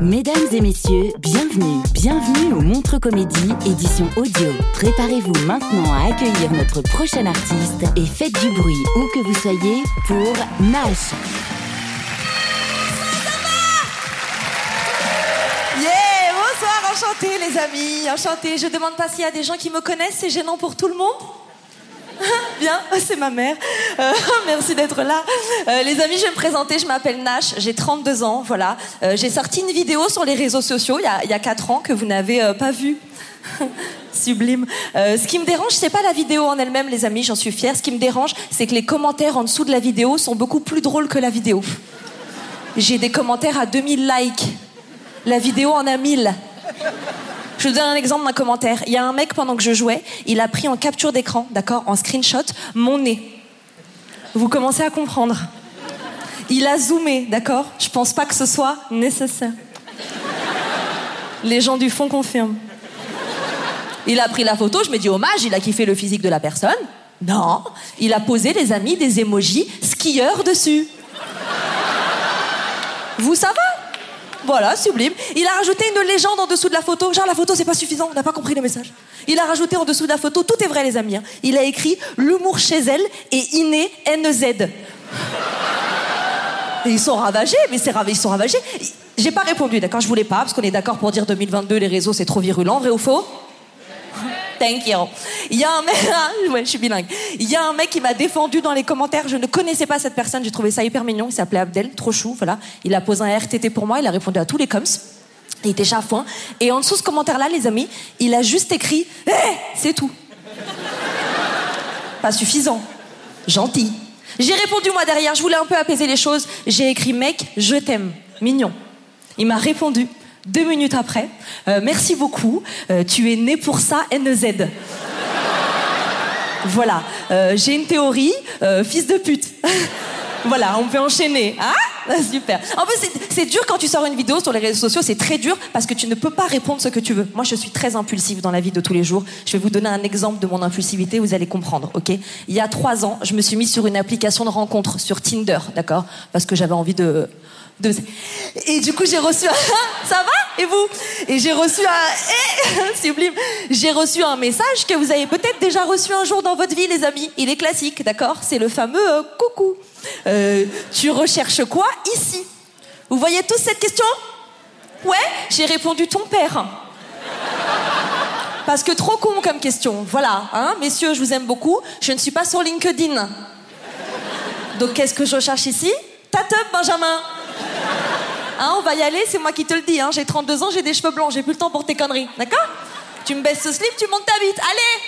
Mesdames et messieurs, bienvenue, bienvenue au Montre Comédie, édition audio. Préparez-vous maintenant à accueillir notre prochain artiste et faites du bruit où que vous soyez pour Nash. Yeah, bonsoir, enchanté les amis, enchanté. Je demande pas s'il y a des gens qui me connaissent, c'est gênant pour tout le monde Bien, c'est ma mère. Euh, merci d'être là. Euh, les amis, je vais me présenter. Je m'appelle Nash. J'ai 32 ans. Voilà. Euh, j'ai sorti une vidéo sur les réseaux sociaux il y a, il y a 4 ans que vous n'avez pas vue. Sublime. Ce qui me dérange, c'est pas la vidéo en elle-même, les amis. J'en suis fière. Ce qui me dérange, c'est que les commentaires en dessous de la vidéo sont beaucoup plus drôles que la vidéo. J'ai des commentaires à 2000 likes. La vidéo en a 1000. Je vous donne un exemple d'un commentaire. Il y a un mec, pendant que je jouais, il a pris en capture d'écran, d'accord, en screenshot, mon nez. Vous commencez à comprendre. Il a zoomé, d'accord Je pense pas que ce soit nécessaire. Les gens du fond confirment. Il a pris la photo, je me dis hommage, il a kiffé le physique de la personne. Non, il a posé, les amis, des émojis skieurs dessus. Vous, ça va voilà, sublime. Il a rajouté une légende en dessous de la photo. Genre, la photo, c'est pas suffisant, on n'a pas compris le message. Il a rajouté en dessous de la photo, tout est vrai, les amis. hein. Il a écrit L'humour chez elle est inné NZ. Ils sont ravagés, mais c'est rav- ils sont ravagés. J'ai pas répondu, d'accord? Je voulais pas, parce qu'on est d'accord pour dire 2022, les réseaux, c'est trop virulent, vrai ou faux? Thank you. Il y a un mec, ouais, je suis bilingue. Il y a un mec qui m'a défendu dans les commentaires. Je ne connaissais pas cette personne. J'ai trouvé ça hyper mignon. Il s'appelait Abdel, trop chou, voilà. Il a posé un RTT pour moi. Il a répondu à tous les coms. Il était chafouin. Et en dessous de ce commentaire-là, les amis, il a juste écrit, Eh, c'est tout. Pas suffisant. Gentil. J'ai répondu moi derrière. Je voulais un peu apaiser les choses. J'ai écrit, mec, je t'aime. Mignon. Il m'a répondu deux minutes après. Euh, merci beaucoup. Euh, tu es né pour ça, NZ. voilà. Euh, J'ai une théorie. fils de pute. voilà, on peut enchaîner. Ah Super. En c'est- c'est dur quand tu sors une vidéo sur les réseaux sociaux, c'est très dur parce que tu ne peux pas répondre ce que tu veux. Moi, je suis très impulsive dans la vie de tous les jours. Je vais vous donner un exemple de mon impulsivité, vous allez comprendre, ok? Il y a trois ans, je me suis mise sur une application de rencontre sur Tinder, d'accord? Parce que j'avais envie de, de... Et du coup, j'ai reçu un... Ça va? Et vous? Et j'ai reçu un... Eh Sublime J'ai reçu un message que vous avez peut-être déjà reçu un jour dans votre vie, les amis. Il est classique, d'accord? C'est le fameux euh, coucou. Euh, tu recherches quoi ici? Vous voyez tous cette question? Ouais J'ai répondu ton père. Parce que trop con comme question. Voilà, hein, messieurs, je vous aime beaucoup. Je ne suis pas sur LinkedIn. Donc qu'est-ce que je cherche ici? Ta Benjamin. Hein, on va y aller, c'est moi qui te le dis. Hein. J'ai 32 ans, j'ai des cheveux blancs, j'ai plus le temps pour tes conneries. D'accord? Tu me baisses ce slip, tu montes ta bite. Allez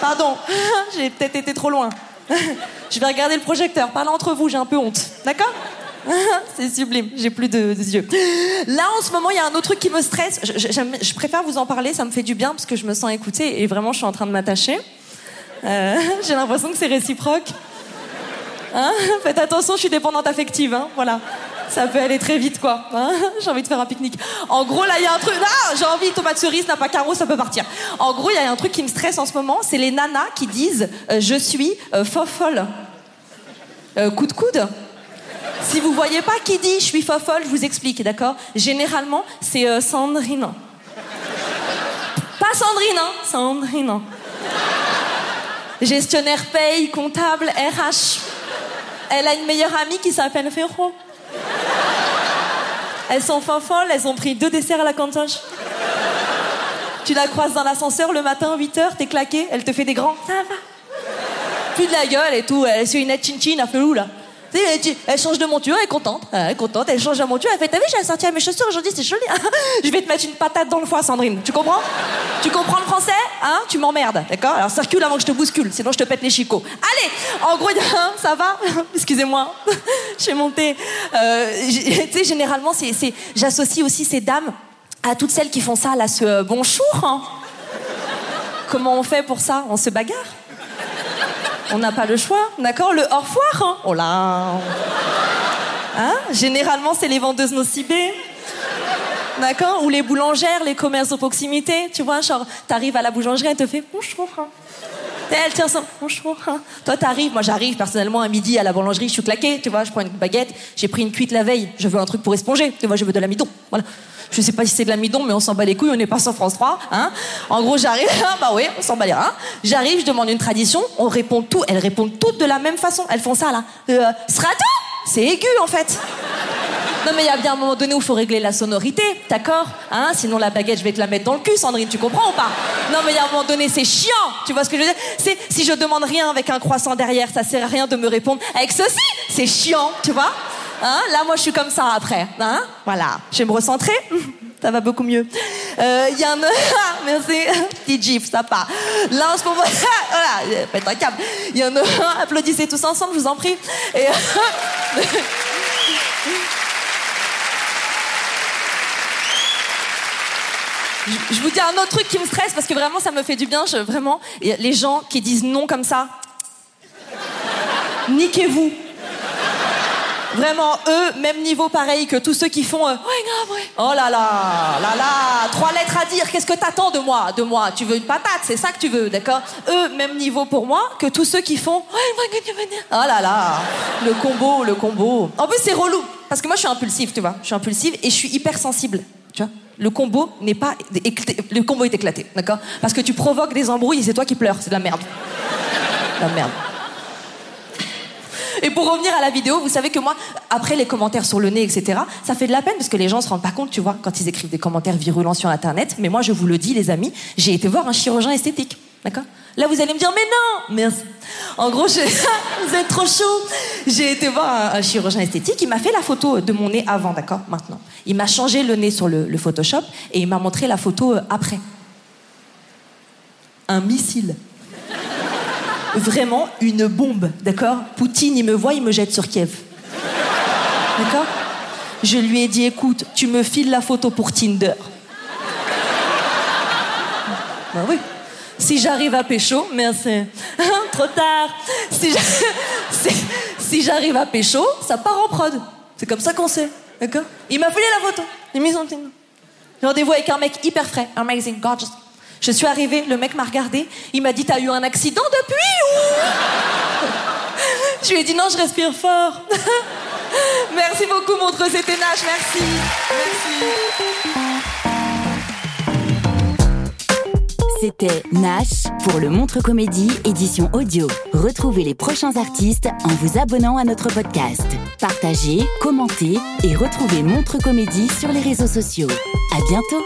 Pardon, j'ai peut-être été trop loin. Je vais regarder le projecteur. Parlez entre vous, j'ai un peu honte. D'accord? C'est sublime, j'ai plus de, yeux. Là, en ce moment, il y a un autre truc qui me stresse. Je préfère vous en parler, ça me fait du bien parce que je me sens écoutée et vraiment, je suis en train de m'attacher. Euh, j'ai l'impression que c'est réciproque. Hein? Faites attention, je suis dépendante affective, hein, voilà. Ça peut aller très vite, quoi. hein. j'ai envie de faire un pique-nique. En gros, là, il y a un truc. Ah, j'ai envie, tomate cerise, n'a pas carreau, ça peut partir. En gros, il y a un truc qui me stresse en ce moment, c'est les nanas qui disent euh, Je suis euh, fofolle. Euh, coup de coude Si vous voyez pas qui dit Je suis fofolle, je vous explique, d'accord? Généralement, c'est euh, Sandrine. Pas Sandrine, hein Sandrine. Gestionnaire paye, comptable, RH. Elle a une meilleure amie qui s'appelle Ferro. Elles sont fin folles, elles ont pris deux desserts à la cantoche. Tu la croises dans l'ascenseur le matin, 8h, t'es claqué, elle te fait des grands. Ça va. Plus de la gueule et tout, elle est une nette chin-chin à là. Elle, change de monture, elle est contente. Elle est contente, elle change de monture, elle fait T'as vu, j'ai sorti mes chaussures aujourd'hui, c'est joli. Je vais te mettre une patate dans le foie, Sandrine. Tu comprends? Tu comprends le français? Hein? Tu m'emmerdes, d'accord? Alors circule avant que je te bouscule, sinon je te pète les chicots. Allez En gros, ça va? Excusez-moi, j'ai monté. Euh, tu sais, généralement, j'associe aussi ces dames à toutes celles qui font ça, là, ce euh, bonjour. hein. Comment on fait pour ça? On se bagarre? On n'a pas le choix, d'accord Le au revoir, hein Oh là Hein Généralement, c'est les vendeuses nocibées. D'accord Ou les boulangères, les commerces de proximité. Tu vois, genre, t'arrives à la boulangerie, elle te fait bonjour. hein. Elle tient ça, bonjour. hein. Toi, t'arrives, moi j'arrive personnellement à midi à la boulangerie, je suis claquée, tu vois, je prends une baguette, j'ai pris une cuite la veille, je veux un truc pour esponger, tu vois, je veux de l'amidon. Voilà. Je sais pas si c'est de l'amidon, mais on s'en bat les couilles, on n'est pas sur France 3. Hein en gros, j'arrive, ah, bah oui, on s'en bat les reins. J'arrive, je demande une tradition, on répond tout, elles répondent toutes de la même façon. Elles font ça là. Euh, C'est aigu en fait. Non mais il y a bien un moment donné où il faut régler la sonorité, d'accord hein Sinon la baguette, je vais te la mettre dans le cul, Sandrine, tu comprends ou pas? Non mais il y a un moment donné, c'est chiant, tu vois ce que je veux dire? C'est si je demande rien avec un croissant derrière, ça sert à rien de me répondre avec ceci, c'est chiant, tu vois? Hein Là, moi, je suis comme ça après, hein? Voilà, je vais me recentrer. Ça va beaucoup mieux. Euh, Il y a un... Ah, merci. Petit gif, ça part. Là, en ce moment... Voilà, pète un câble. Il y a un... Applaudissez tous ensemble, je vous en prie. Je- vous dis un autre truc qui me stresse parce que vraiment ça me fait du bien. Je, vraiment, les gens qui disent non comme ça, niquez-vous. Vraiment, eux, même niveau pareil que tous ceux qui font. euh, ouais, grave, ouais. Oh là là, là là, trois lettres à dire. Qu'est-ce que t'attends de moi, de moi? Tu veux une patate, c'est ça que tu veux, d'accord? Eux, même niveau pour moi que tous ceux qui font. Ouais. Oh là là, le combo, le combo. En plus, c'est relou parce que moi, je suis impulsive, tu vois. Je suis impulsive et je suis hyper sensible, tu vois. Le combo n'est pas le combo est éclaté, d'accord? Parce que tu provoques des embrouilles et c'est toi qui pleures, c'est de la merde. De la merde. Et pour revenir à la vidéo, vous savez que moi, après les commentaires sur le nez, etc., ça fait de la peine parce que les gens se rendent pas compte, tu vois, quand ils écrivent des commentaires virulents sur Internet. Mais moi, je vous le dis, les amis, j'ai été voir un chirurgien esthétique. D'accord Là, vous allez me dire, mais non Merci. En gros, vous êtes trop chaud. J'ai été voir un, un chirurgien esthétique. Il m'a fait la photo de mon nez avant, d'accord Maintenant. Il m'a changé le nez sur le, le Photoshop et il m'a montré la photo euh, après. Un missile vraiment une bombe, d'accord Poutine, il me voit, il me jette sur Kiev. D'accord Je lui ai dit, écoute, tu me files la photo pour Tinder. Ben oui. Si j'arrive à pécho, merci. Trop tard. Si j'a- si- si j'arrive à pécho, ça part en prod. C'est comme ça qu'on sait, d'accord? Il m'a filé la photo. Il m'a mis. J'ai rendez-vous avec un mec hyper frais, amazing, gorgeous. Je suis arrivée, le mec m'a regardé, il m'a dit T'as eu un accident depuis ou Je lui ai dit Non, je respire fort. merci beaucoup, Montreux, c'était Nash, merci. Merci. C'était Nash pour le Montre Comédie édition audio. Retrouvez les prochains artistes en vous abonnant à notre podcast. Partagez, commentez et retrouvez Montre Comédie sur les réseaux sociaux. À bientôt.